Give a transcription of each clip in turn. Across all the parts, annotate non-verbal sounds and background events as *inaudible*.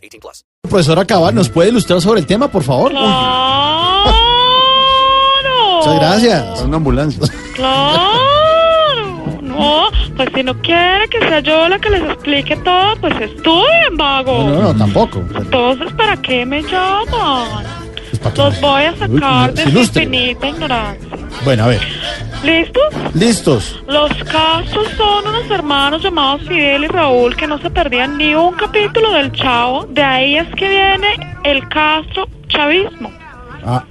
18 plus. Profesora Cabal, ¿nos puede ilustrar sobre el tema, por favor? ¡Claro! Muchas gracias. Una ambulancia. ¡Claro! No, pues si no quiere que sea yo la que les explique todo, pues estudien, vago. No, no, no, tampoco. Entonces, ¿para qué me llaman? Pues, ¿para qué? Los voy a sacar Uy, de su infinita ignorancia. Bueno, a ver. ¿Listos? Listos. Los Castros son unos hermanos llamados Fidel y Raúl que no se perdían ni un capítulo del Chavo. De ahí es que viene el Castro chavismo. Ah,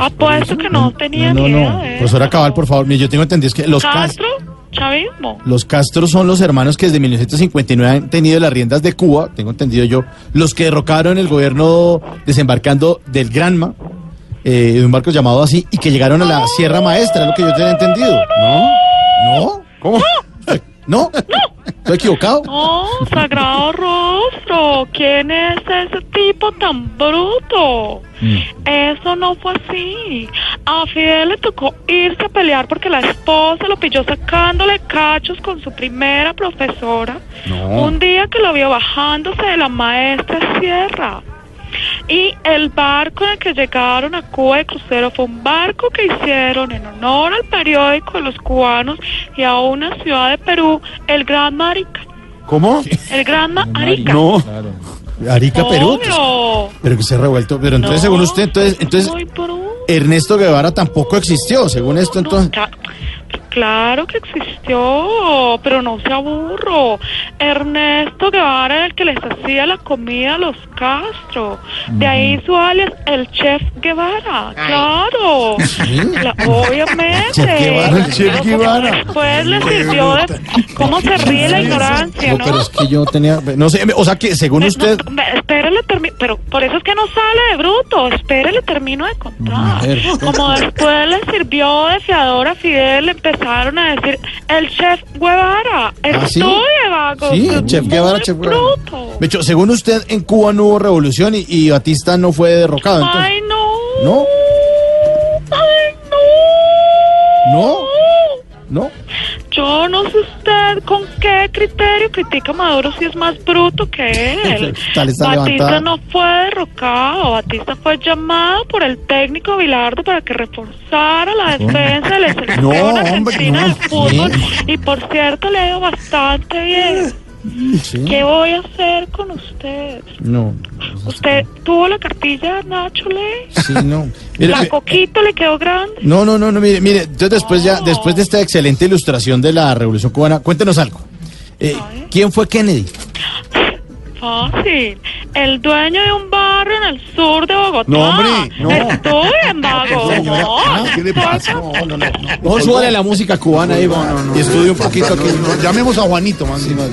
Apuesto que no tenía no, ni no, idea no. de eso. Profesora Cabal, por favor. Yo tengo entendido es que los Castro, Castro, chavismo. los Castro son los hermanos que desde 1959 han tenido las riendas de Cuba, tengo entendido yo, los que derrocaron el gobierno desembarcando del Granma, eh, de un barco llamado así, y que llegaron a la Sierra Maestra, es lo que yo tenía entendido. ¿No? ¿No? ¿Cómo? ¿No? ¿Estoy equivocado? Oh, sagrado rostro, ¿quién es ese tipo tan bruto? Mm. Eso no fue así. A Fidel le tocó irse a pelear porque la esposa lo pilló sacándole cachos con su primera profesora. Un día que lo vio bajándose de la maestra sierra. Y el barco en el que llegaron a Cuba de crucero fue un barco que hicieron en honor al periódico de los cubanos y a una ciudad de Perú, el Gran Marica. ¿Cómo? El Gran Marica. No. Arica, Perú. Pero que se ha revuelto. Pero entonces, No, según usted, entonces, entonces muy bruto. Ernesto Guevara tampoco existió, según esto, entonces. Claro que existió, pero no se aburro. Ernesto Guevara era el que les hacía la comida a los Castro. De ahí su alias, el Chef Guevara. Claro. La- obviamente. Chef Guevara, el Chef Pero Guevara. Después le sirvió de... ¿Cómo se ríe la ignorancia, No, pero es que yo tenía. No sé, o sea que según usted. no, ve- espérele, termi- pero por eso es que no sale de bruto. Espérele, termino de contar. Mujer. Como después le sirvió de fiador a Fidel, le empezaron a decir el chef Guevara. ¿Ah, sí? Sí, Muy Chef Guevara, Chef Guevara. De hecho, según usted, en Cuba no hubo revolución y, y Batista no fue derrocado. Entonces, Ay, no. ¿No? Ay, no. ¿No? ¿No? Yo no sé usted con qué criterio critica a Maduro si es más bruto que él. *laughs* Batista levantada. no fue derrocado, Batista fue llamado por el técnico Bilardo para que reforzara la defensa de la selección No, argentina no, de fútbol. Y por cierto, le ha ido bastante bien. Sí. ¿Qué voy a hacer con usted? No. ¿Usted tuvo la cartilla Nacho Ley? Sí, no. *laughs* Mire, ¿La coquito le quedó grande? no, no, no, no, mire, mire, entonces después ya, después de esta excelente ilustración de la Revolución Cubana, cuéntenos algo. Eh, ¿Quién fue Kennedy? Fácil. El dueño de un barrio en el sur de Bogotá. No, hombre, no. Estoy en *laughs* vago. Ah, No, ¿Qué le pasa? no, No, no, no. Súbale la música cubana va, y estudie un poquito aquí. Llamemos a Juanito, más. Sí, vale.